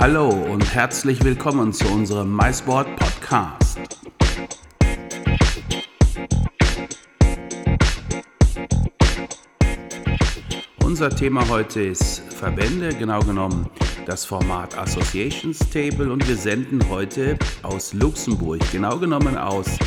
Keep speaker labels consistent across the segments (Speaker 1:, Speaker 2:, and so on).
Speaker 1: Hallo und herzlich willkommen zu unserem MySport Podcast. Unser Thema heute ist Verbände, genau genommen das Format Associations Table und wir senden heute aus Luxemburg, genau genommen aus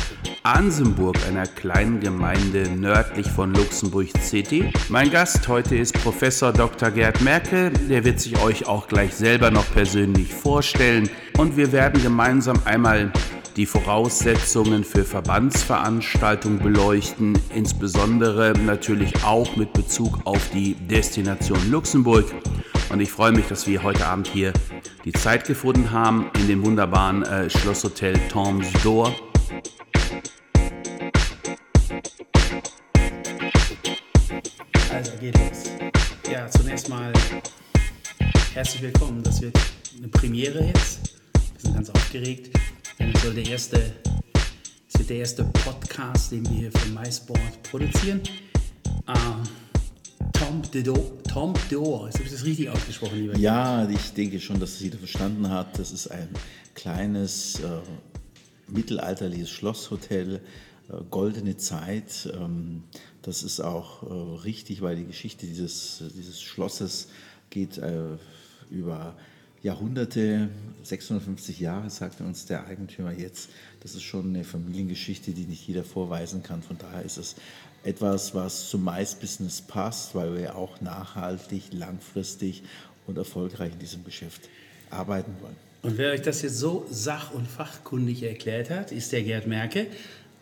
Speaker 1: Ansenburg, einer kleinen Gemeinde nördlich von Luxemburg City. Mein Gast heute ist Professor Dr. Gerd Merkel. Der wird sich euch auch gleich selber noch persönlich vorstellen. Und wir werden gemeinsam einmal die Voraussetzungen für Verbandsveranstaltungen beleuchten, insbesondere natürlich auch mit Bezug auf die Destination Luxemburg. Und ich freue mich, dass wir heute Abend hier die Zeit gefunden haben in dem wunderbaren äh, Schlosshotel Toms d'Or
Speaker 2: zunächst mal herzlich willkommen. Das wird eine Premiere jetzt. Wir sind ganz aufgeregt. Denn es soll der erste, es wird der erste Podcast, den wir hier für MySport produzieren. Ähm, Tom Dedo, Tom Deor, habe ich das richtig ausgesprochen, lieber?
Speaker 3: Ja, ich denke schon, dass es jeder verstanden hat. Das ist ein kleines äh, mittelalterliches Schlosshotel, äh, goldene Zeit. Ähm, das ist auch äh, richtig, weil die Geschichte dieses, dieses Schlosses geht äh, über Jahrhunderte, 650 Jahre, sagte uns der Eigentümer jetzt. Das ist schon eine Familiengeschichte, die nicht jeder vorweisen kann. Von daher ist es etwas, was zum Mais-Business passt, weil wir auch nachhaltig, langfristig und erfolgreich in diesem Geschäft arbeiten wollen.
Speaker 2: Und wer euch das jetzt so sach- und fachkundig erklärt hat, ist der Gerd Merke,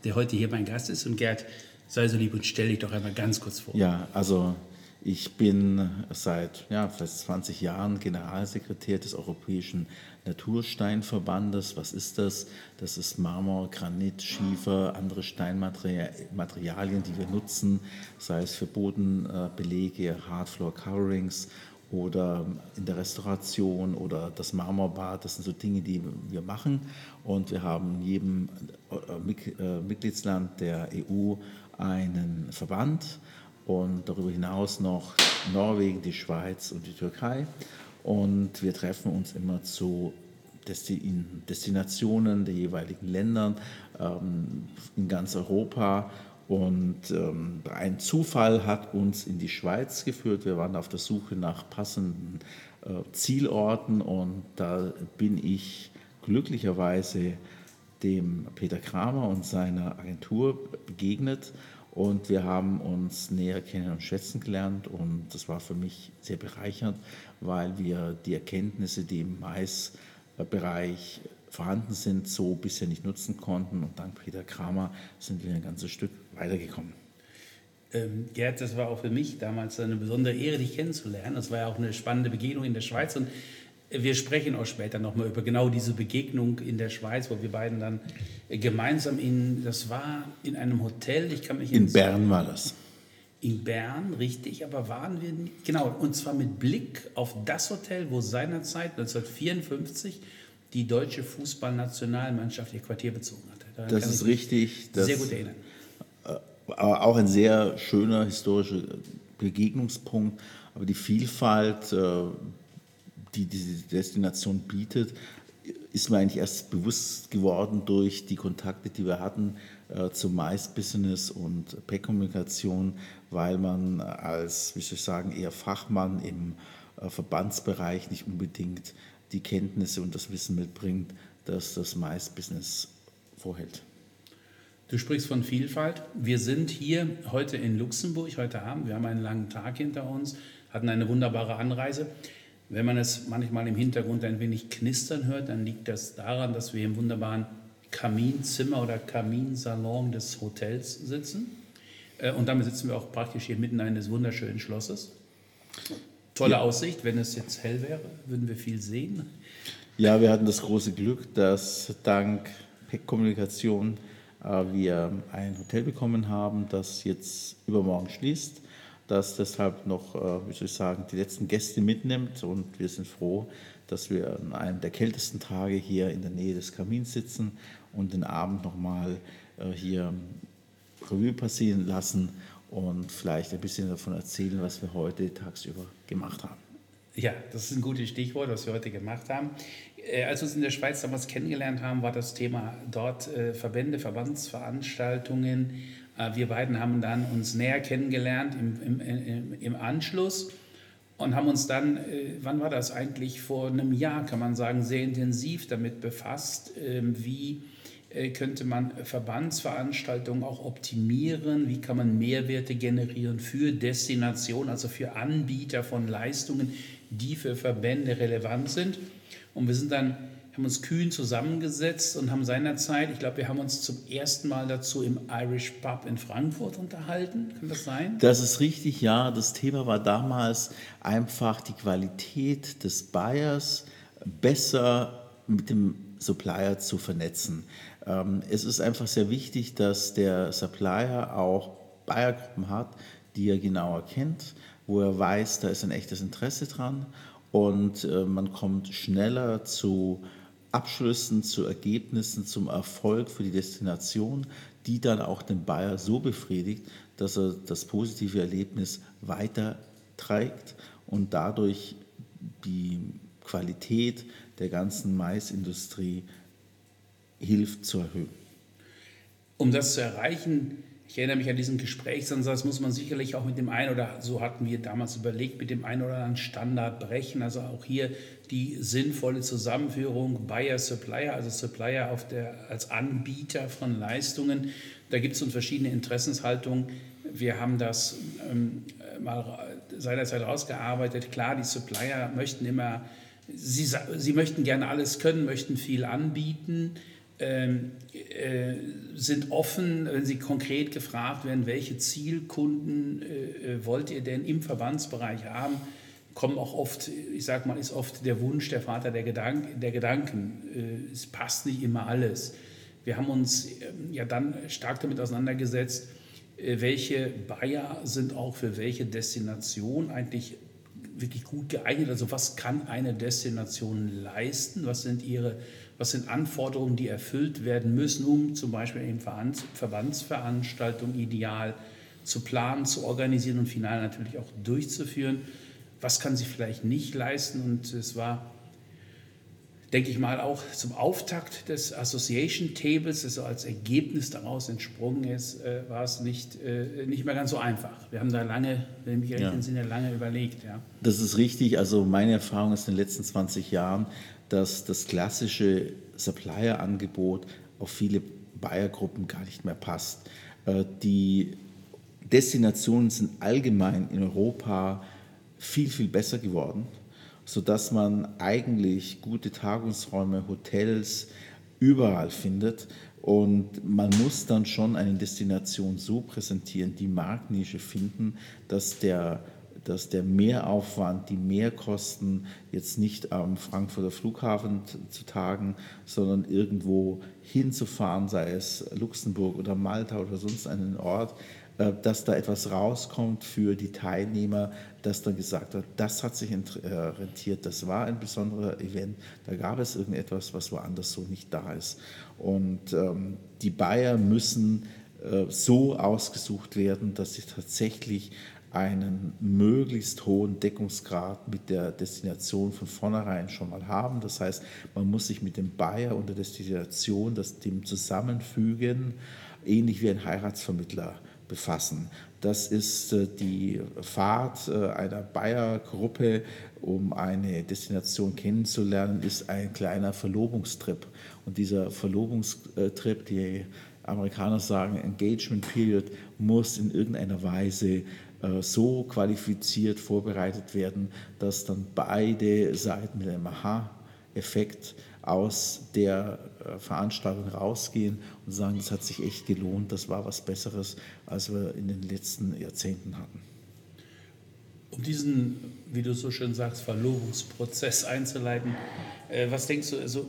Speaker 2: der heute hier mein Gast ist. Und Gerd, sei so lieb und stell dich doch einmal ganz kurz vor.
Speaker 3: Ja, also ich bin seit ja, fast 20 Jahren Generalsekretär des Europäischen Natursteinverbandes. Was ist das? Das ist Marmor, Granit, Schiefer, andere Steinmaterialien, die wir nutzen, sei es für Bodenbelege, Hardfloor Coverings oder in der Restauration oder das Marmorbad. Das sind so Dinge, die wir machen. Und wir haben jedem äh, äh, Mitgliedsland der EU einen Verband und darüber hinaus noch Norwegen, die Schweiz und die Türkei. Und wir treffen uns immer zu Destinationen der jeweiligen Länder ähm, in ganz Europa. Und ähm, ein Zufall hat uns in die Schweiz geführt. Wir waren auf der Suche nach passenden äh, Zielorten und da bin ich glücklicherweise dem Peter Kramer und seiner Agentur begegnet und wir haben uns näher kennen und schätzen gelernt und das war für mich sehr bereichernd, weil wir die Erkenntnisse, die im Maisbereich vorhanden sind, so bisher nicht nutzen konnten und dank Peter Kramer sind wir ein ganzes Stück weitergekommen.
Speaker 2: Ähm, Gerd, das war auch für mich damals eine besondere Ehre, dich kennenzulernen. Das war ja auch eine spannende Begegnung in der Schweiz und wir sprechen auch später nochmal über genau diese Begegnung in der Schweiz, wo wir beiden dann gemeinsam in, das war in einem Hotel, ich kann mich
Speaker 3: In Bern war das.
Speaker 2: In Bern, richtig, aber waren wir, genau, und zwar mit Blick auf das Hotel, wo seinerzeit 1954 die deutsche Fußballnationalmannschaft ihr Quartier bezogen hatte.
Speaker 3: Daran das ist richtig.
Speaker 2: sehr gut erinnern.
Speaker 3: Äh, aber auch ein sehr schöner historischer Begegnungspunkt. Aber die Vielfalt äh, die diese Destination bietet, ist mir eigentlich erst bewusst geworden durch die Kontakte, die wir hatten äh, zum Mais-Business und Pack-Kommunikation, weil man als, wie soll ich sagen, eher Fachmann im äh, Verbandsbereich nicht unbedingt die Kenntnisse und das Wissen mitbringt, dass das Mais-Business vorhält.
Speaker 2: Du sprichst von Vielfalt. Wir sind hier heute in Luxemburg, heute Abend. Wir haben einen langen Tag hinter uns, hatten eine wunderbare Anreise. Wenn man es manchmal im Hintergrund ein wenig knistern hört, dann liegt das daran, dass wir im wunderbaren Kaminzimmer oder Kaminsalon des Hotels sitzen. Äh, und damit sitzen wir auch praktisch hier mitten eines wunderschönen Schlosses. Tolle ja. Aussicht. Wenn es jetzt hell wäre, würden wir viel sehen.
Speaker 3: Ja, wir hatten das große Glück, dass dank Kommunikation äh, wir ein Hotel bekommen haben, das jetzt übermorgen schließt das deshalb noch, äh, wie soll ich sagen, die letzten Gäste mitnimmt. Und wir sind froh, dass wir an einem der kältesten Tage hier in der Nähe des Kamins sitzen und den Abend nochmal äh, hier Revue passieren lassen und vielleicht ein bisschen davon erzählen, was wir heute tagsüber gemacht haben.
Speaker 2: Ja, das ist ein gutes Stichwort, was wir heute gemacht haben. Äh, als wir uns in der Schweiz damals kennengelernt haben, war das Thema dort Verbände, Verbandsveranstaltungen. Äh, wir beiden haben dann uns näher kennengelernt im, im, im Anschluss und haben uns dann, äh, wann war das eigentlich, vor einem Jahr, kann man sagen, sehr intensiv damit befasst, äh, wie äh, könnte man Verbandsveranstaltungen auch optimieren, wie kann man Mehrwerte generieren für Destinationen, also für Anbieter von Leistungen, die für Verbände relevant sind. Und wir sind dann haben uns kühn zusammengesetzt und haben seinerzeit, ich glaube, wir haben uns zum ersten Mal dazu im Irish Pub in Frankfurt unterhalten. Kann das sein?
Speaker 3: Das ist richtig, ja. Das Thema war damals einfach die Qualität des Buyers besser mit dem Supplier zu vernetzen. Ähm, es ist einfach sehr wichtig, dass der Supplier auch Buyer-Gruppen hat, die er genauer kennt, wo er weiß, da ist ein echtes Interesse dran und äh, man kommt schneller zu Abschlüssen, zu Ergebnissen, zum Erfolg für die Destination, die dann auch den Bayer so befriedigt, dass er das positive Erlebnis weiter trägt und dadurch die Qualität der ganzen Maisindustrie hilft zu erhöhen.
Speaker 2: Um das zu erreichen, ich erinnere mich an diesen Gesprächsansatz, muss man sicherlich auch mit dem einen oder so hatten wir damals überlegt, mit dem einen oder anderen Standard brechen. Also auch hier die sinnvolle Zusammenführung Buyer Supplier, also Supplier auf der, als Anbieter von Leistungen. Da gibt es uns verschiedene Interessenshaltungen. Wir haben das ähm, mal seinerzeit rausgearbeitet. Klar, die Supplier möchten immer, sie, sie möchten gerne alles können, möchten viel anbieten. Ähm, äh, sind offen, wenn Sie konkret gefragt werden, welche Zielkunden äh, äh, wollt ihr denn im Verbandsbereich haben, kommen auch oft, ich sage mal, ist oft der Wunsch der Vater der, Gedank der Gedanken. es passt nicht immer alles. Wir haben uns ähm, ja dann stark damit auseinandergesetzt, welche Bayer sind auch für welche Destination eigentlich wirklich gut geeignet. Also was kann eine Destination leisten? Was sind ihre was sind Anforderungen, die erfüllt werden müssen, um zum Beispiel eben Verbandsveranstaltungen ideal zu planen, zu organisieren und final natürlich auch durchzuführen. Was kann sie vielleicht nicht leisten? Und es war, denke ich mal, auch zum Auftakt des Association Tables, das so als Ergebnis daraus entsprungen ist, äh, war es nicht, äh, nicht mehr ganz so einfach. Wir haben da lange, wenn ich mich recht ja. entsinne, lange überlegt. Ja.
Speaker 3: Das ist richtig. Also meine Erfahrung ist in den letzten 20 Jahren, dass das klassische Supplier-Angebot auf viele Buyer-Gruppen gar nicht mehr passt. Äh, die Destinationen sind allgemein in Europa viel, viel besser geworden, sodass man eigentlich gute Tagungsräume, Hotels überall findet. Und man muss dann schon eine Destination so präsentieren, die Marktnische finden, dass der dass der Mehraufwand, die Mehrkosten jetzt nicht am Frankfurter Flughafen zu tagen, sondern irgendwo hinzufahren, sei es Luxemburg oder Malta oder sonst einen Ort, äh, dass da etwas rauskommt für die Teilnehmer, dass dann gesagt wird, das hat sich äh, rentiert, das war ein besonderer Event, da gab es irgendetwas, was woanders so nicht da ist. Und ähm, die Bayer müssen äh, so ausgesucht werden, dass sie tatsächlich einen möglichst hohen Deckungsgrad mit der Destination von vornherein schon mal haben. Das heißt, man muss sich mit dem Buyer und der Destination, das dem Zusammenfügen, ähnlich wie ein Heiratsvermittler befassen. Das ist äh, die Fahrt äh, einer Bayer-Gruppe, um eine Destination kennenzulernen, ist ein kleiner Verlobungstrip. Und dieser Verlobungstrip, die Amerikaner sagen Engagement Period, muss in irgendeiner Weise äh, so qualifiziert vorbereitet werden, dass dann beide Seiten mit einem Aha-Effekt aus der äh, Veranstaltung rausgehen und sagen, das hat sich echt gelohnt, das war was Besseres, als wir in den letzten Jahrzehnten hatten.
Speaker 2: Um diesen, wie du so schön sagst, Verlobungsprozess einzuleiten, äh, was denkst du, also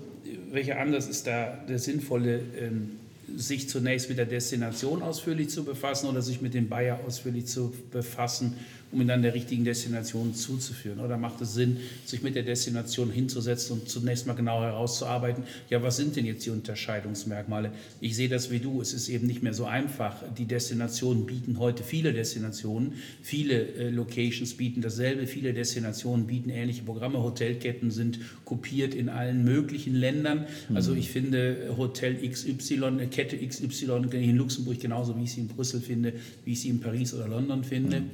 Speaker 2: welcher Anders ist da der sinnvolle ähm, sich zunächst mit der Destination ausführlich zu befassen oder sich mit dem Bayer ausführlich zu befassen um ihn dann der richtigen Destination zuzuführen? Oder macht es Sinn, sich mit der Destination hinzusetzen und zunächst mal genau herauszuarbeiten, ja, was sind denn jetzt die Unterscheidungsmerkmale? Ich sehe das wie du, es ist eben nicht mehr so einfach. Die Destinationen bieten heute viele Destinationen, viele äh, Locations bieten dasselbe, viele Destinationen bieten ähnliche Programme, Hotelketten sind kopiert in allen möglichen Ländern. Also mhm. ich finde Hotel XY, äh, Kette XY in Luxemburg genauso, wie ich sie in Brüssel finde, wie ich sie in Paris oder London finde. Mhm.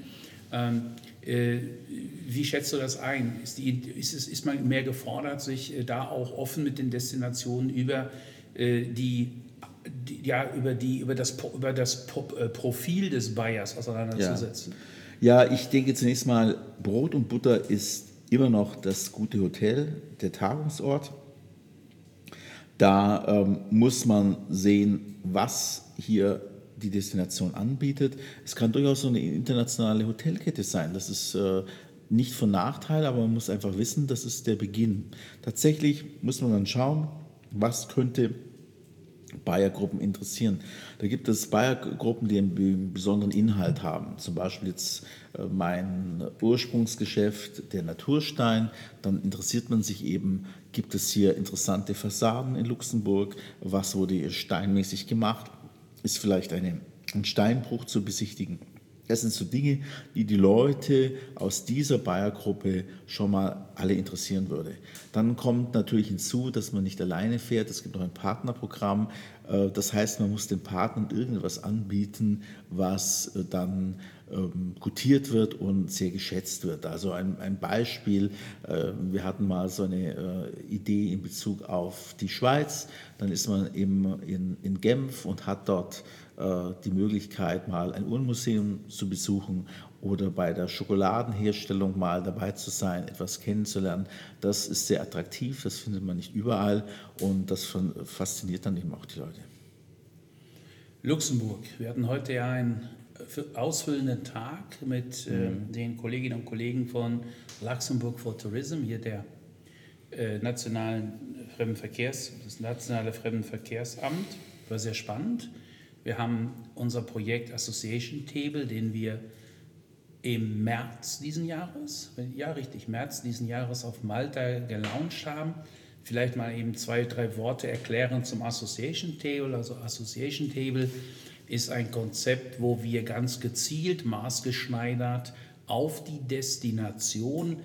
Speaker 2: Ähm, äh, wie schätzt du das ein? Ist, die, ist, es, ist man mehr gefordert, sich äh, da auch offen mit den Destinationen über äh, die, ja, über, die, über das, über das Profil des Buyers auseinanderzusetzen?
Speaker 3: Ja. ja, ich denke zunächst mal, Brot und Butter ist immer noch das gute Hotel, der Tagungsort. Da ähm, muss man sehen, was hier die Destination anbietet. Es kann durchaus so eine internationale Hotelkette sein. Das ist äh, nicht von Nachteil, aber man muss einfach wissen, das ist der Beginn. Tatsächlich muss man dann schauen, was könnte Bayer-Gruppen interessieren. Da gibt es Bayer-Gruppen, die einen besonderen Inhalt haben. Zum Beispiel jetzt äh, mein Ursprungsgeschäft, der Naturstein. Dann interessiert man sich eben, gibt es hier interessante Fassaden in Luxemburg? Was wurde steinmäßig gemacht? Ist vielleicht eine, ein Steinbruch zu besichtigen. Das sind so Dinge, die die Leute aus dieser Bayer-Gruppe schon mal alle interessieren würde. Dann kommt natürlich hinzu, dass man nicht alleine fährt. Es gibt noch ein Partnerprogramm. Äh, das heißt, man muss den Partnern irgendwas anbieten, was äh, dann ähm, gutiert wird und sehr geschätzt wird. Also ein, ein Beispiel, äh, wir hatten mal so eine Idee in Bezug auf die Schweiz. Dann ist man eben in, in Genf und hat dort die Möglichkeit, mal ein Uhrenmuseum zu besuchen oder bei der Schokoladenherstellung mal dabei zu sein, etwas kennenzulernen. Das ist sehr attraktiv, das findet man nicht überall und das fasziniert dann eben auch die Leute.
Speaker 2: Luxemburg. Wir hatten heute ja einen ausfüllenden Tag mit äh, mhm. den Kolleginnen und Kollegen von Luxemburg for Tourism, hier der äh, nationalen Fremdenverkehrs, das nationale Fremdenverkehrsamt. War sehr spannend. Wir haben unser Projekt Association Table, den wir im März diesen Jahres, ja richtig, März diesen Jahres auf Malta gelauncht haben. Vielleicht mal eben zwei, drei Worte erklären zum Association Table. Also Association Table ist ein Konzept, wo wir ganz gezielt, maßgeschneidert auf die Destination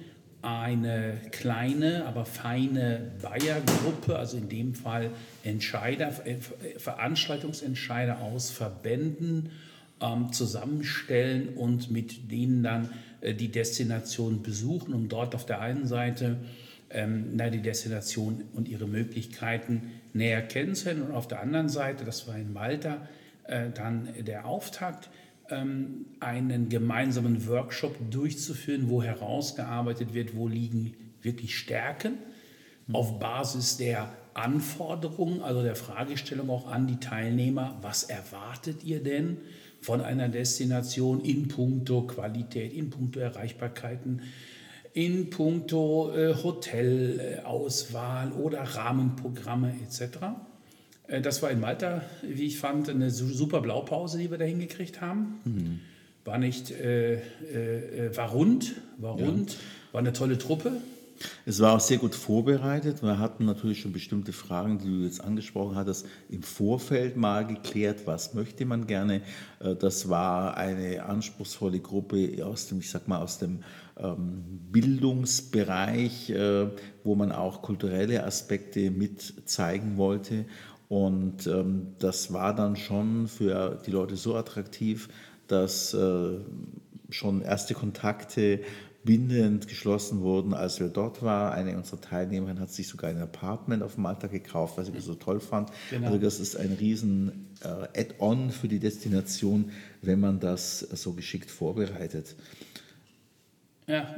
Speaker 2: eine kleine, aber feine Bayer-Gruppe, also in dem Fall Entscheider, äh, Veranstaltungsentscheider aus Verbänden ähm, zusammenstellen und mit denen dann äh, die Destination besuchen, um dort auf der einen Seite ähm, na, die Destination und ihre Möglichkeiten näher kennenzulernen und auf der anderen Seite, das war in Malta, äh, dann der Auftakt, einen gemeinsamen Workshop durchzuführen, wo herausgearbeitet wird, wo liegen wirklich Stärken auf Basis der Anforderungen, also der Fragestellung auch an die Teilnehmer, was erwartet ihr denn? von einer Destination in puncto Qualität, in puncto Erreichbarkeiten, in puncto äh, Hotelauswahl oder Rahmenprogramme etc. Äh, das war in Malta, wie ich fand, eine super Blaupause, die wir da hingekriegt haben. Mhm. War nicht, äh, äh, äh war rund, war rund, ja. war eine tolle Truppe.
Speaker 3: Es war auch sehr gut vorbereitet. Wir hatten natürlich schon bestimmte Fragen, die du jetzt angesprochen hattest, im Vorfeld mal geklärt. Was möchte man gerne? Äh, das war eine anspruchsvolle Gruppe aus dem, ich sag mal, aus dem ähm, Bildungsbereich, wo man auch kulturelle Aspekte mit zeigen wollte. Und ähm, das war dann schon für die Leute so attraktiv, dass äh, schon erste Kontakte bindend geschlossen wurden, als wir dort waren. Eine unserer Teilnehmerinnen hat sich sogar ein Apartment auf Malta gekauft, was ich so toll fand. Genau. Also das ist ein riesen äh, Add-on für die Destination, wenn man das so geschickt vorbereitet.
Speaker 2: Ja,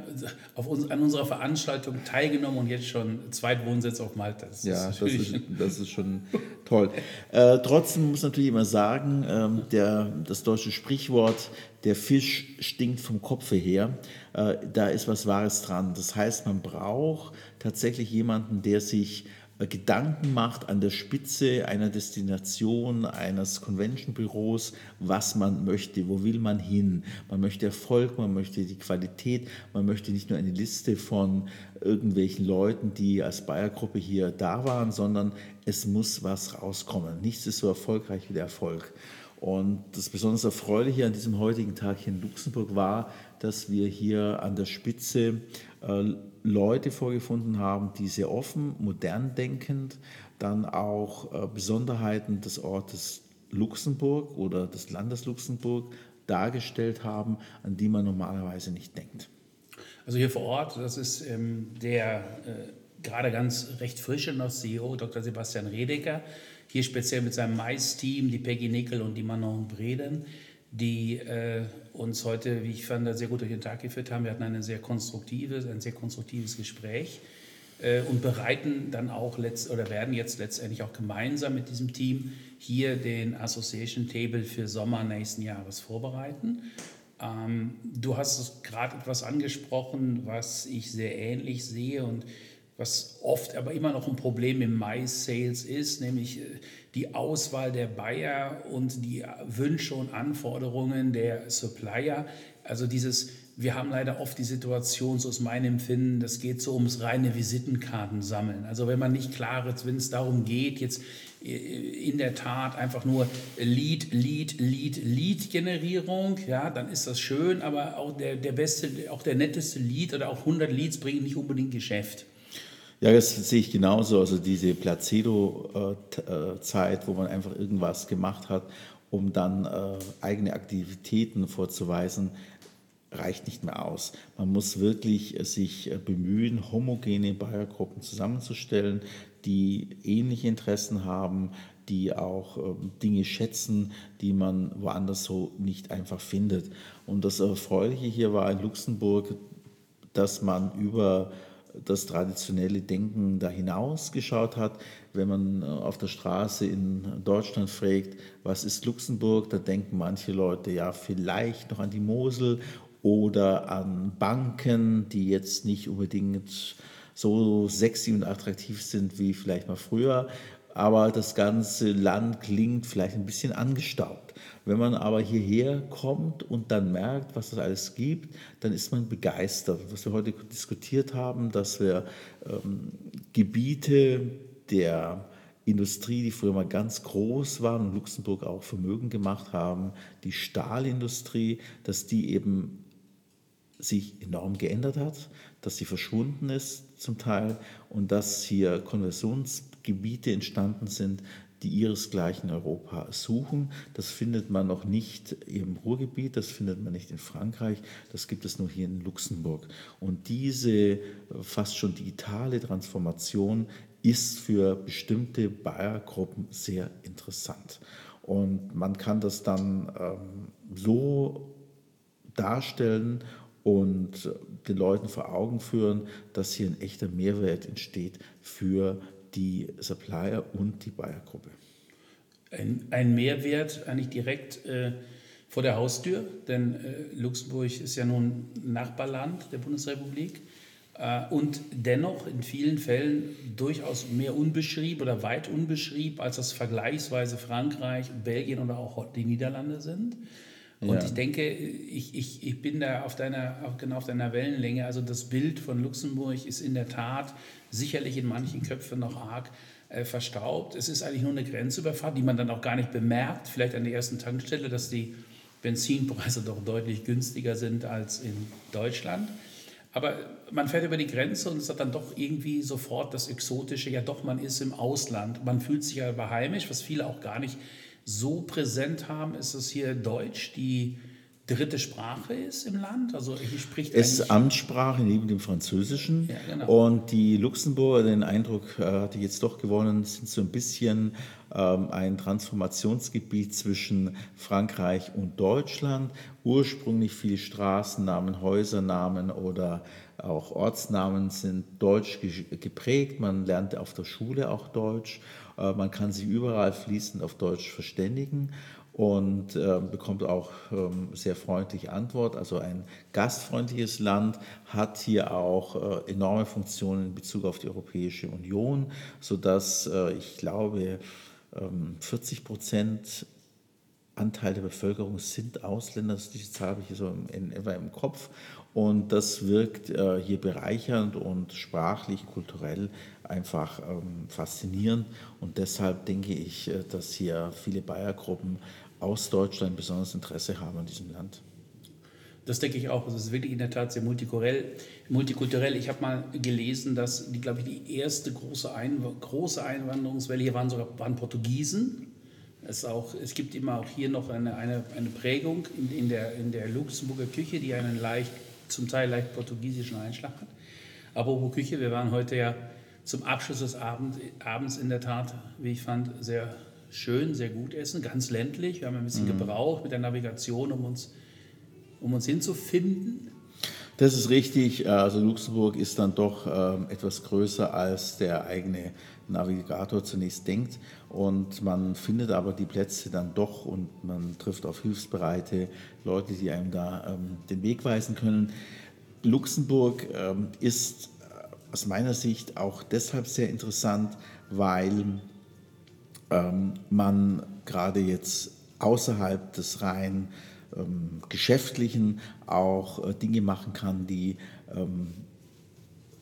Speaker 2: auf uns, an unserer Veranstaltung teilgenommen und jetzt schon Zweitwohnsitz auf Malta.
Speaker 3: Das ja, ist das, ist, das ist schon toll. Äh, trotzdem muss man natürlich immer sagen, ähm, der, das deutsche Sprichwort, der Fisch stinkt vom Kopfe her, äh, da ist was Wahres dran. Das heißt, man braucht tatsächlich jemanden, der sich Gedanken macht an der Spitze einer Destination, eines Convention-Büros, was man möchte, wo will man hin. Man möchte Erfolg, man möchte die Qualität, man möchte nicht nur eine Liste von irgendwelchen Leuten, die als Bayer-Gruppe hier da waren, sondern es muss was rauskommen. Nichts ist so erfolgreich wie der Erfolg. Und das besonders Erfreuliche an diesem heutigen Tag hier in Luxemburg war, dass wir hier an der Spitze äh, Leute vorgefunden haben, die sehr offen, modern denkend, dann auch äh, Besonderheiten des Ortes Luxemburg oder des Landes Luxemburg dargestellt haben, an die man normalerweise nicht denkt.
Speaker 2: Also hier vor Ort, das ist ähm, der äh, gerade ganz recht frische noch CEO, Dr. Sebastian Redeker, hier speziell mit seinem Mais-Team, die Peggy Nickel und die Manon Breden die äh, uns heute, wie ich fand, sehr gut durch den Tag geführt haben. Wir hatten eine sehr konstruktives, ein sehr konstruktives Gespräch äh, und bereiten dann auch letzt, oder werden jetzt letztendlich auch gemeinsam mit diesem Team hier den Association Table für Sommer nächsten Jahres vorbereiten. Ähm, du hast gerade etwas angesprochen, was ich sehr ähnlich sehe und was oft aber immer noch ein Problem im Mais-Sales ist, nämlich äh, die Auswahl der Buyer und die Wünsche und Anforderungen der Supplier. Also dieses, wir haben leider oft die Situation, so aus meinem Empfinden, das geht so ums reine Visitenkarten sammeln. Also wenn man nicht klar ist, wenn es darum geht, jetzt äh, in der Tat einfach nur Lead, Lead, Lead, Lead-Generierung, ja, dann ist das schön, aber auch der, der beste, auch der netteste Lead oder auch 100 Leads bringen nicht unbedingt Geschäft.
Speaker 3: Ja, das sehe ich genauso. Also diese Placido-Zeit, wo man einfach irgendwas gemacht hat, um dann äh, eigene Aktivitäten vorzuweisen, reicht nicht mehr aus. Man muss wirklich sich äh, bemühen, homogene Bayergruppen zusammenzustellen, die ähnliche Interessen haben, die auch ähm, Dinge schätzen, die man woanders so nicht einfach findet. Und das Erfreuliche hier war in Luxemburg, dass man über das traditionelle Denken da hinaus geschaut hat. Wenn man äh, auf der Straße in Deutschland fragt, was ist Luxemburg, da denken manche Leute ja vielleicht noch an die Mosel oder an Banken, die jetzt nicht unbedingt so sexy und attraktiv sind wie vielleicht mal früher aber das ganze Land klingt vielleicht ein bisschen angestaubt. Wenn man aber hierher kommt und dann merkt, was es alles gibt, dann ist man begeistert. Was wir heute diskutiert haben, dass wir ähm, Gebiete der Industrie, die früher mal ganz groß waren und Luxemburg auch Vermögen gemacht haben, die Stahlindustrie, dass die eben sich enorm geändert hat, dass sie verschwunden ist zum Teil und dass hier Konversionsgebiete entstanden sind, die ihresgleichen Europa suchen. Das findet man noch nicht im Ruhrgebiet, das findet man nicht in Frankreich, das gibt es nur hier in Luxemburg. Und diese fast schon digitale Transformation ist für bestimmte Bayer-Gruppen sehr interessant. Und man kann das dann ähm, so darstellen und den Leuten vor Augen führen, dass hier ein echter Mehrwert entsteht für die Supplier und die Bayer-Gruppe.
Speaker 2: Ein, ein, Mehrwert eigentlich direkt äh, vor der Haustür, denn äh, Luxemburg ist ja nun Nachbarland der Bundesrepublik äh, und dennoch in vielen Fällen durchaus mehr unbeschrieben oder weit unbeschrieben, als das vergleichsweise Frankreich, Belgien oder auch die Niederlande sind. Und ja. ich denke, ich, ich, ich bin da auf deiner, auch genau auf deiner Wellenlänge. Also das Bild von Luxemburg ist in der Tat sicherlich in manchen Köpfen noch arg äh, verstaubt. Es ist eigentlich nur eine Grenzüberfahrt, die man dann auch gar nicht bemerkt, vielleicht an der ersten Tankstelle, dass die Benzinpreise doch deutlich günstiger sind als in Deutschland. Aber man fährt über die Grenze und es hat dann doch irgendwie sofort das Exotische, ja doch, man ist im Ausland. Man fühlt sich aber heimisch, was viele auch gar nicht so präsent haben, ist es hier Deutsch, die dritte Sprache ist im Land? Also hier spricht
Speaker 3: es ist Amtssprache neben dem Französischen. Ja, genau. Und die Luxemburger, den Eindruck äh, hatte ich jetzt doch gewonnen, sind so ein bisschen ähm, ein Transformationsgebiet zwischen Frankreich und Deutschland. Ursprünglich viele Straßennamen, Häusernamen oder auch Ortsnamen sind deutsch geprägt. Man lernt auf der Schule auch Deutsch. Äh, man kann sich überall fließend auf Deutsch verständigen. und äh, bekommt auch ähm, sehr freundliche Antwort. Also ein gastfreundliches Land hat hier auch äh, enorme Funktionen in Bezug auf die Europäische Union, sodass äh, ich glaube, 40 ähm, Prozent Anteil der Bevölkerung sind Ausländer. Diese Zahl habe ich so in, etwa im Kopf. Und das wirkt äh, hier bereichernd und sprachlich, kulturell einfach ähm, faszinierend. Und deshalb denke ich, äh, dass hier viele Bayer-Gruppen aus Deutschland besonderes Interesse haben an diesem Land.
Speaker 2: Das denke ich auch. Es ist wirklich in der Tat sehr multikulturell. multikulturell. Ich habe mal gelesen, dass die, glaube ich, die erste große, Ein große Einwanderungswelle hier waren sogar waren Portugiesen. Es, auch, es gibt immer auch hier noch eine, eine, eine Prägung in, in, der, in der Luxemburger Küche, die einen leicht, zum Teil leicht portugiesischen Einschlag hat. Aber Küche, wir waren heute ja zum Abschluss des Abend, Abends in der Tat, wie ich fand, sehr schön, sehr gut essen, ganz ländlich. Wir haben ein bisschen mhm. gebraucht mit der Navigation, um uns, um uns hinzufinden.
Speaker 3: Das ist richtig. Also Luxemburg ist dann doch ähm, etwas größer als der eigene Navigator zunächst denkt. Und man findet aber die Plätze dann doch und man trifft auf hilfsbereite Leute, die einem da ähm, den Weg weisen können. Luxemburg ähm, ist äh, aus meiner Sicht auch deshalb sehr interessant, weil ähm, man gerade jetzt außerhalb des rein ähm, geschäftlichen auch äh, Dinge machen kann, die ähm,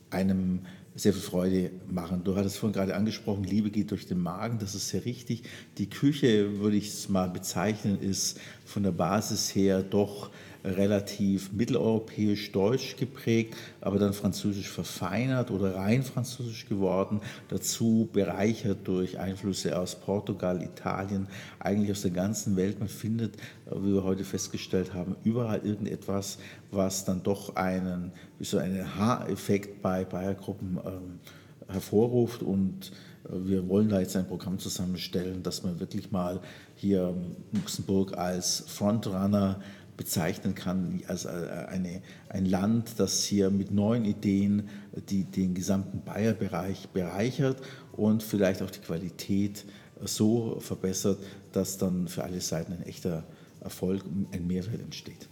Speaker 3: einem sehr viel Freude machen. Du hattest vorhin gerade angesprochen, Liebe geht durch den Magen, das ist sehr richtig. Die Küche, würde ich es mal bezeichnen, ist von der Basis her doch relativ mitteleuropäisch-deutsch geprägt, aber dann französisch verfeinert oder rein französisch geworden, dazu bereichert durch Einflüsse aus Portugal, Italien, eigentlich aus der ganzen Welt. Man findet, wie wir heute festgestellt haben, überall irgendetwas, was dann doch einen, so einen Haareffekt bei Bayer-Gruppen ähm, hervorruft und äh, wir wollen da jetzt ein Programm zusammenstellen, dass man wirklich mal hier Luxemburg als Frontrunner bezeichnen kann als äh, eine, ein Land, das hier mit neuen Ideen die, den gesamten Bayer-Bereich bereichert und vielleicht auch die Qualität so verbessert, dass dann für alle Seiten ein echter Erfolg, ein Mehrwert entsteht.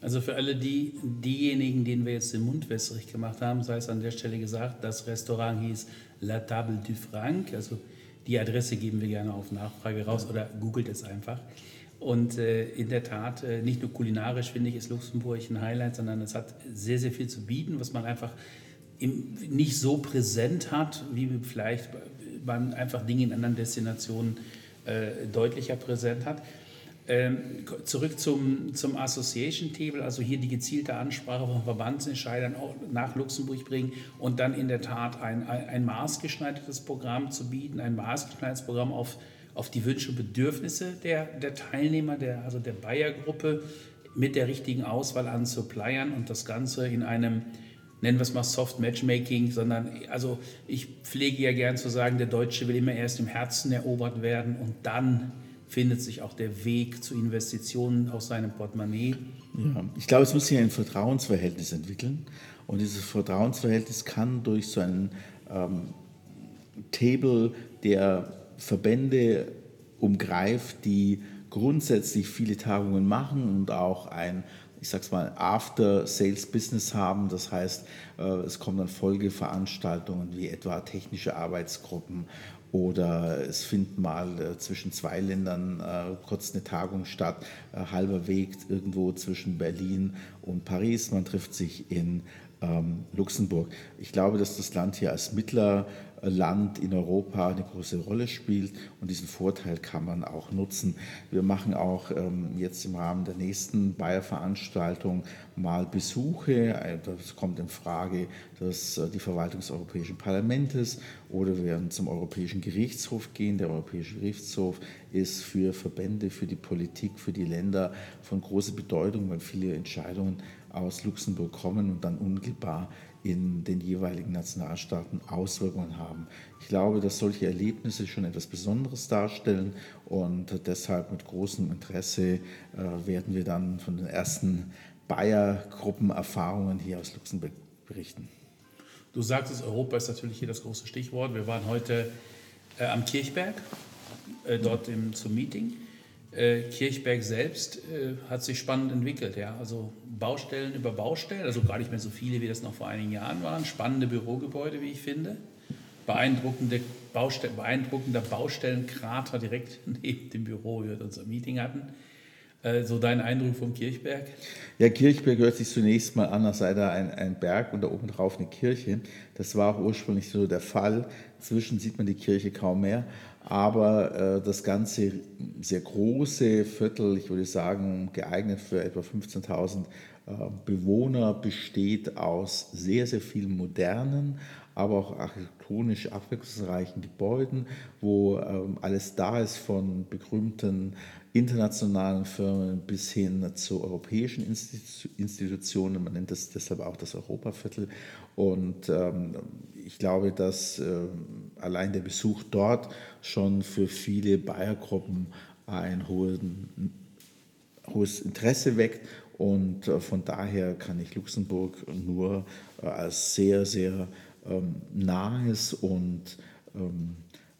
Speaker 2: Also für alle die, diejenigen, denen wir jetzt den Mund wässrig gemacht haben, sei es an der Stelle gesagt, das Restaurant hieß La Table du Franc, also die Adresse geben wir gerne auf Nachfrage raus oder googelt es einfach. Und äh, in der Tat, äh, nicht nur kulinarisch finde ich, ist Luxemburg ein Highlight, sondern es hat sehr, sehr viel zu bieten, was man einfach im, nicht so präsent hat, wie vielleicht man einfach Dinge in anderen Destinationen äh, deutlicher präsent hat. Ähm, zurück zum, zum Association Table, also hier die gezielte Ansprache von Verbandsentscheidern auch nach Luxemburg bringen und dann in der Tat ein, ein, ein maßgeschneidertes Programm zu bieten, ein maßgeschneidertes Programm auf auf die Wünsche und Bedürfnisse der, der Teilnehmer, der, also der Bayer-Gruppe, mit der richtigen Auswahl an Suppliern und das Ganze in einem, nennen wir es mal Soft Matchmaking, sondern also ich pflege ja gern zu sagen, der Deutsche will immer erst im Herzen erobert werden und dann findet sich auch der Weg zu Investitionen aus seinem Portemonnaie.
Speaker 3: Ja, ich glaube, es muss sich ein Vertrauensverhältnis entwickeln und dieses Vertrauensverhältnis kann durch so einen ähm, Table, der Verbände umgreift, die grundsätzlich viele Tagungen machen und auch ein, ich sag's mal, After-Sales-Business haben. Das heißt, äh, es kommen dann Folgeveranstaltungen wie etwa technische Arbeitsgruppen oder es findet mal äh, zwischen zwei Ländern äh, kurz eine Tagung statt, halber Weg irgendwo zwischen Berlin und Paris. Man trifft sich in ähm, Luxemburg. Ich glaube, dass das Land hier als Mittler Land in Europa eine große Rolle spielt und diesen Vorteil kann man auch nutzen. Wir machen auch ähm, jetzt im Rahmen der nächsten Bayer-Veranstaltung mal Besuche. Äh, das kommt in Frage, dass äh, die Verwaltung des Europäischen Parlaments oder wir werden zum Europäischen Gerichtshof gehen. Der Europäische Gerichtshof ist für Verbände, für die Politik, für die Länder von großer Bedeutung, weil viele Entscheidungen aus Luxemburg kommen und dann unmittelbar in den jeweiligen Nationalstaaten Auswirkungen haben. Ich glaube, dass solche Erlebnisse schon etwas Besonderes darstellen und deshalb mit großem Interesse äh, werden wir dann von den ersten Bayer-Gruppenerfahrungen hier aus Luxemburg berichten.
Speaker 2: Du sagtest, Europa ist natürlich hier das große Stichwort. Wir waren heute äh, am Kirchberg, äh, dort im, zum Meeting. Äh, Kirchberg selbst äh, hat sich spannend entwickelt. Ja? Also Baustellen über Baustellen, also gar nicht mehr so viele, wie das noch vor einigen Jahren waren. Spannende Bürogebäude, wie ich finde. Beeindruckende Baustell beeindruckender Baustellenkrater direkt neben dem Büro, wo wir unser Meeting hatten. Äh, so dein Eindruck vom Kirchberg?
Speaker 3: Ja, Kirchberg hört sich zunächst mal an, als sei da ein, ein Berg und da oben drauf eine Kirche. Das war auch ursprünglich so der Fall. Inzwischen sieht man die Kirche kaum mehr. Aber äh, das ganze sehr große Viertel, ich würde sagen, geeignet für etwa 15.000 äh, Bewohner, besteht aus sehr, sehr vielen modernen, aber auch architektonisch abwechslungsreichen Gebäuden, wo ähm, alles da ist, von begründeten internationalen Firmen bis hin zu europäischen Institutionen. Man nennt das deshalb auch das Europaviertel. Und ähm, ich glaube, dass äh, allein der Besuch dort schon für viele Bayer-Gruppen ein hohes, hohes Interesse weckt. Und äh, von daher kann ich Luxemburg nur äh, als sehr, sehr ähm, nahes und ähm,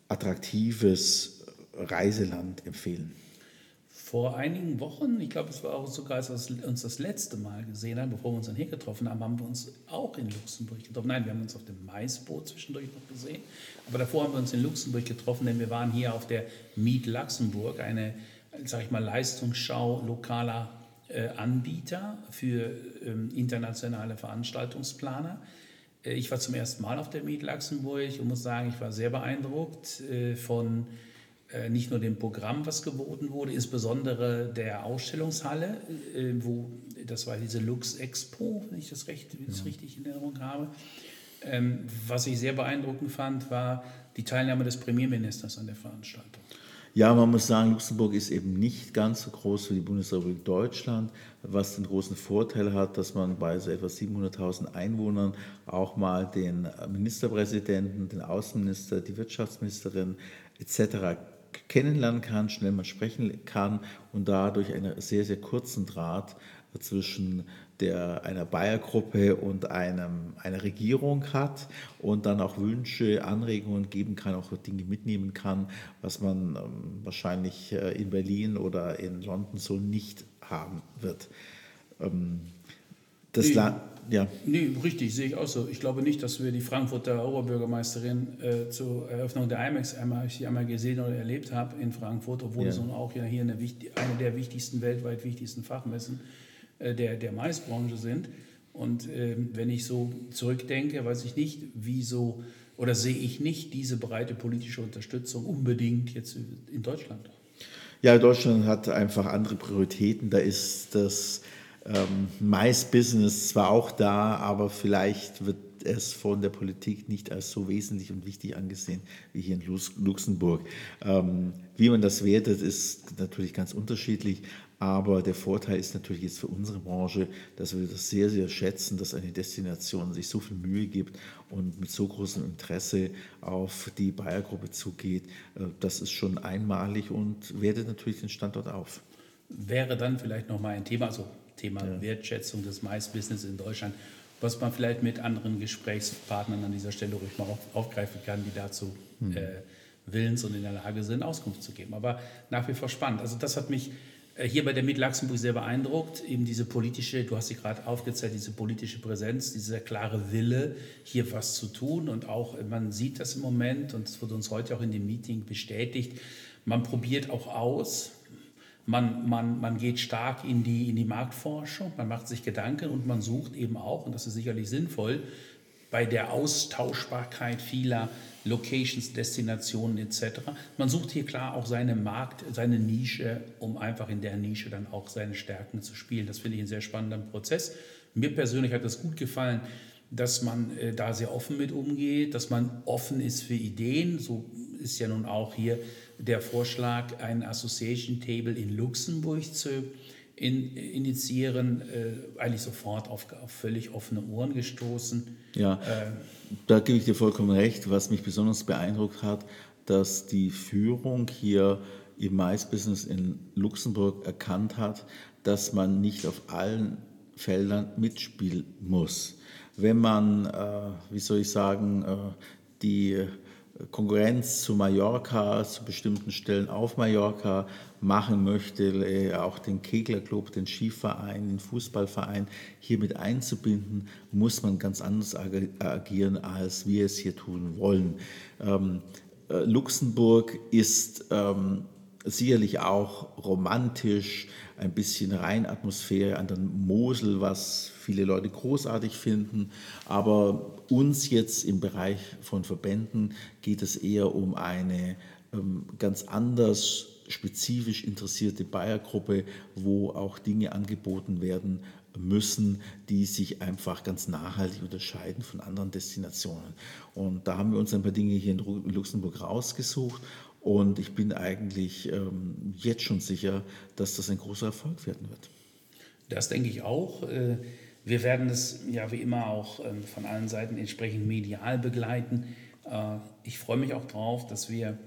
Speaker 3: attraktives Reiseland empfehlen.
Speaker 2: Vor einigen Wochen, ich glaube, es war auch sogar, als wir uns das letzte Mal gesehen haben, bevor wir uns dann hier getroffen haben, haben wir uns auch in Luxemburg getroffen. Nein, wir haben uns auf dem Maisboot zwischendurch noch gesehen. Aber davor haben wir uns in Luxemburg getroffen, denn wir waren hier auf der Meet Luxemburg, eine, sage ich mal, Leistungsschau lokaler äh, Anbieter für ähm, internationale Veranstaltungsplaner. Äh, ich war zum ersten Mal auf der Meet Luxemburg und muss sagen, ich war sehr beeindruckt äh, von nicht nur dem Programm, was geboten wurde, insbesondere der Ausstellungshalle, äh, wo das war diese Lux Expo, wenn ich das, recht, das richtig in Erinnerung habe. Ähm, was ich sehr beeindruckend fand, war die Teilnahme des Premierministers an der Veranstaltung.
Speaker 3: Ja, man muss sagen, Luxemburg ist eben nicht ganz so groß wie die Bundesrepublik Deutschland, was den großen Vorteil hat, dass man bei so etwa 700.000 Einwohnern auch mal den Ministerpräsidenten, den Außenminister, die Wirtschaftsministerin etc kennenlernen kann, schnell mal sprechen kann und dadurch einen sehr, sehr kurzen Draht zwischen der, einer Bayer-Gruppe und einem, einer Regierung hat und dann auch Wünsche, Anregungen geben kann, auch Dinge mitnehmen kann, was man ähm, wahrscheinlich äh, in Berlin oder in London so nicht haben wird. Ähm,
Speaker 2: das nee, ja. Nee, richtig, sehe ich auch so. Ich glaube nicht, dass wir die Frankfurter Oberbürgermeisterin äh, zur Eröffnung der IMAX einmal, ich sie einmal gesehen oder erlebt habe in Frankfurt, obwohl ja. es nun auch ja hier eine, eine der wichtigsten, weltweit wichtigsten Fachmessen äh, der, der Maisbranche sind. Und äh, wenn ich so zurückdenke, weiß ich nicht, wieso oder sehe ich nicht diese breite politische Unterstützung unbedingt jetzt in Deutschland.
Speaker 3: Ja, Deutschland hat einfach andere Prioritäten. Da ist das ähm, Mais-Business zwar auch da, aber vielleicht wird es von der Politik nicht als so wesentlich und wichtig angesehen wie hier in Luxemburg. Ähm, wie man das wertet, ist natürlich ganz unterschiedlich, aber der Vorteil ist natürlich jetzt für unsere Branche, dass wir das sehr, sehr schätzen, dass eine Destination sich so viel Mühe gibt und mit so großem Interesse auf die Bayer-Gruppe zugeht. Äh, das ist schon einmalig und wertet natürlich den Standort auf.
Speaker 2: Wäre dann vielleicht nochmal ein Thema, also Thema ja. Wertschätzung des Maisbusiness in Deutschland, was man vielleicht mit anderen Gesprächspartnern an dieser Stelle ruhig mal auf, aufgreifen kann, die dazu hm. äh, willens und in der Lage sind, Auskunft zu geben. Aber nach wie vor spannend. Also das hat mich äh, hier bei der Mit Luxemburg sehr beeindruckt, eben diese politische, du hast sie gerade aufgezählt, diese politische Präsenz, dieser klare Wille, hier was zu tun und auch, man sieht das im Moment und es wurde uns heute auch in dem Meeting bestätigt, man probiert auch aus, man, man, man geht stark in die, in die Marktforschung, man macht sich Gedanken und man sucht eben auch, und das ist sicherlich sinnvoll, bei der Austauschbarkeit vieler Locations, Destinationen etc. Man sucht hier klar auch seine Markt, seine Nische, um einfach in der Nische dann auch seine Stärken zu spielen. Das finde ich einen sehr spannenden Prozess. Mir persönlich hat das gut gefallen, dass man äh, da sehr offen mit umgeht, dass man offen ist für Ideen. So ist ja nun auch hier der Vorschlag, ein Association Table in Luxemburg zu in, initiieren, äh, eigentlich sofort auf, auf, völlig offene Ohren gestoßen.
Speaker 3: Ja, äh, da gebe ich dir vollkommen recht. Was mich besonders beeindruckt hat, dass die Führung hier im Mais-Business in Luxemburg erkannt hat, dass man nicht auf allen Feldern mitspielen muss. Wenn man, äh, wie soll ich sagen, äh, die Konkurrenz zu Mallorca, zu bestimmten Stellen auf Mallorca machen möchte, äh, auch den Keglerclub, den Skiverein, den Fußballverein hier mit einzubinden, muss man ganz anders agieren, als wir es hier tun wollen. Ähm, äh, Luxemburg ist ähm, sicherlich auch romantisch, ein bisschen Rheinatmosphäre an der Mosel, was viele Leute großartig finden. Aber uns jetzt im Bereich von Verbänden geht es eher um eine ähm, ganz anders spezifisch interessierte Bayer-Gruppe, wo auch Dinge angeboten werden müssen, die sich einfach ganz nachhaltig unterscheiden von anderen Destinationen. Und da haben wir uns ein paar Dinge hier in Luxemburg rausgesucht und ich bin eigentlich ähm, jetzt schon sicher, dass das ein großer Erfolg werden wird.
Speaker 2: Das denke ich auch. Äh, wir werden es ja wie immer auch ähm, von allen Seiten entsprechend medial begleiten. Äh, ich freue mich auch darauf, dass wir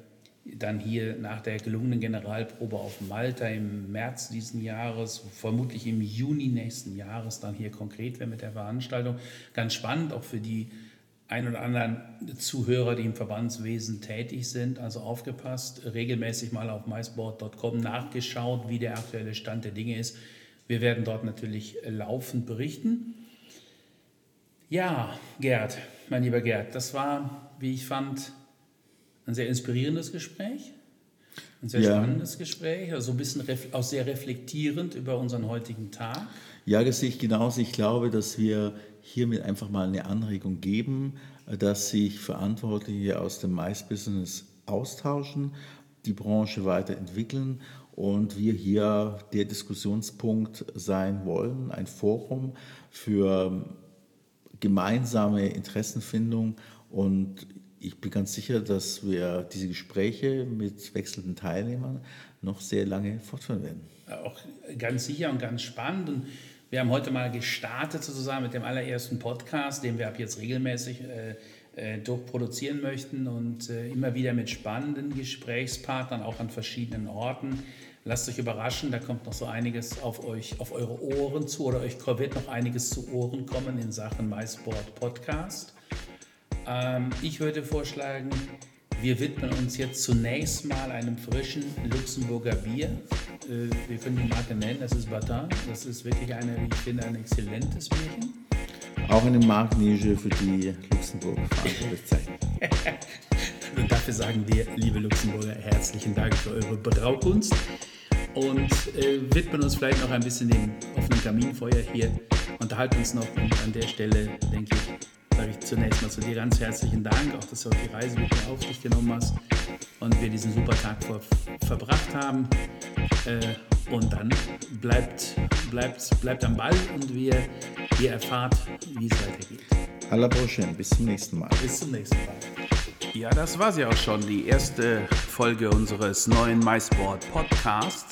Speaker 2: dann hier nach der gelungenen Generalprobe auf Malta im März diesen Jahres, vermutlich im Juni nächsten Jahres, dann hier konkret werden mit der Veranstaltung. Ganz spannend auch für die ein oder anderen Zuhörer, die im Verbandswesen tätig sind. Also aufgepasst, regelmäßig mal auf mysport.com nachgeschaut, wie der aktuelle Stand der Dinge ist. Wir werden dort natürlich laufend berichten. Ja, Gerd, mein lieber Gerd, das war, wie ich fand, ein sehr inspirierendes Gespräch. Ein sehr ja. spannendes Gespräch, also ein bisschen auch sehr reflektierend über unseren heutigen Tag.
Speaker 3: Ja, das sehe ich genauso. Ich glaube, dass wir hiermit einfach mal eine Anregung geben, dass sich Verantwortliche aus dem Mais-Business austauschen, die Branche weiterentwickeln und wir hier der Diskussionspunkt sein wollen, ein Forum für gemeinsame Interessenfindung und ich bin ganz sicher, dass wir diese Gespräche mit wechselnden Teilnehmern noch sehr lange fortführen werden.
Speaker 2: Auch ganz sicher und ganz spannend. Und wir haben heute mal gestartet sozusagen mit dem allerersten Podcast, den wir ab jetzt regelmäßig äh, äh, durchproduzieren möchten und äh, immer wieder mit spannenden Gesprächspartnern, auch an verschiedenen Orten. Lasst euch überraschen, da kommt noch so einiges auf euch, auf eure Ohren zu oder euch wird noch einiges zu Ohren kommen in Sachen MySport Podcast. Ähm, ich würde vorschlagen, wir widmen uns jetzt zunächst mal einem frischen Luxemburger Bier. Äh, wir können die Marke nennen, das ist Batin. Das ist wirklich eine, ich finde, ein exzellentes Bierchen.
Speaker 3: Auch eine Marknische für die Luxemburger Verantwortlichkeiten.
Speaker 2: Und dafür sagen wir, liebe Luxemburger, herzlichen Dank für eure Braukunst und äh, widmen uns vielleicht noch ein bisschen dem offenen Kaminfeuer hier. Unterhalten uns noch und an der Stelle, denke ich, sage ich zunächst mal zu dir ganz herzlichen Dank, auch dass du auch die Reise mit mir auf dich genommen hast und wir diesen super Tag vor, verbracht haben. Äh, und dann bleibt, bleibt, bleibt am Ball und wir, ihr erfahrt, wie es weitergeht.
Speaker 3: À la prochaine, bis zum nächsten Mal.
Speaker 2: Bis zum nächsten Mal.
Speaker 1: Ja, das war sie auch schon, die erste Folge unseres neuen MySport Podcasts.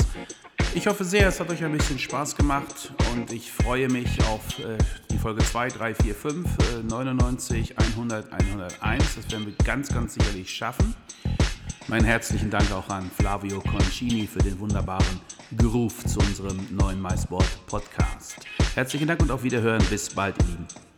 Speaker 1: Ich hoffe sehr, es hat euch ein bisschen Spaß gemacht und ich freue mich auf äh, die Folge 2, 3, 4, 5, äh, 99, 100, 101. Das werden wir ganz, ganz sicherlich schaffen. Meinen herzlichen Dank auch an Flavio Concini für den wunderbaren Groove zu unserem neuen MySport Podcast. Herzlichen Dank und auf Wiederhören. Bis bald, ihr Lieben.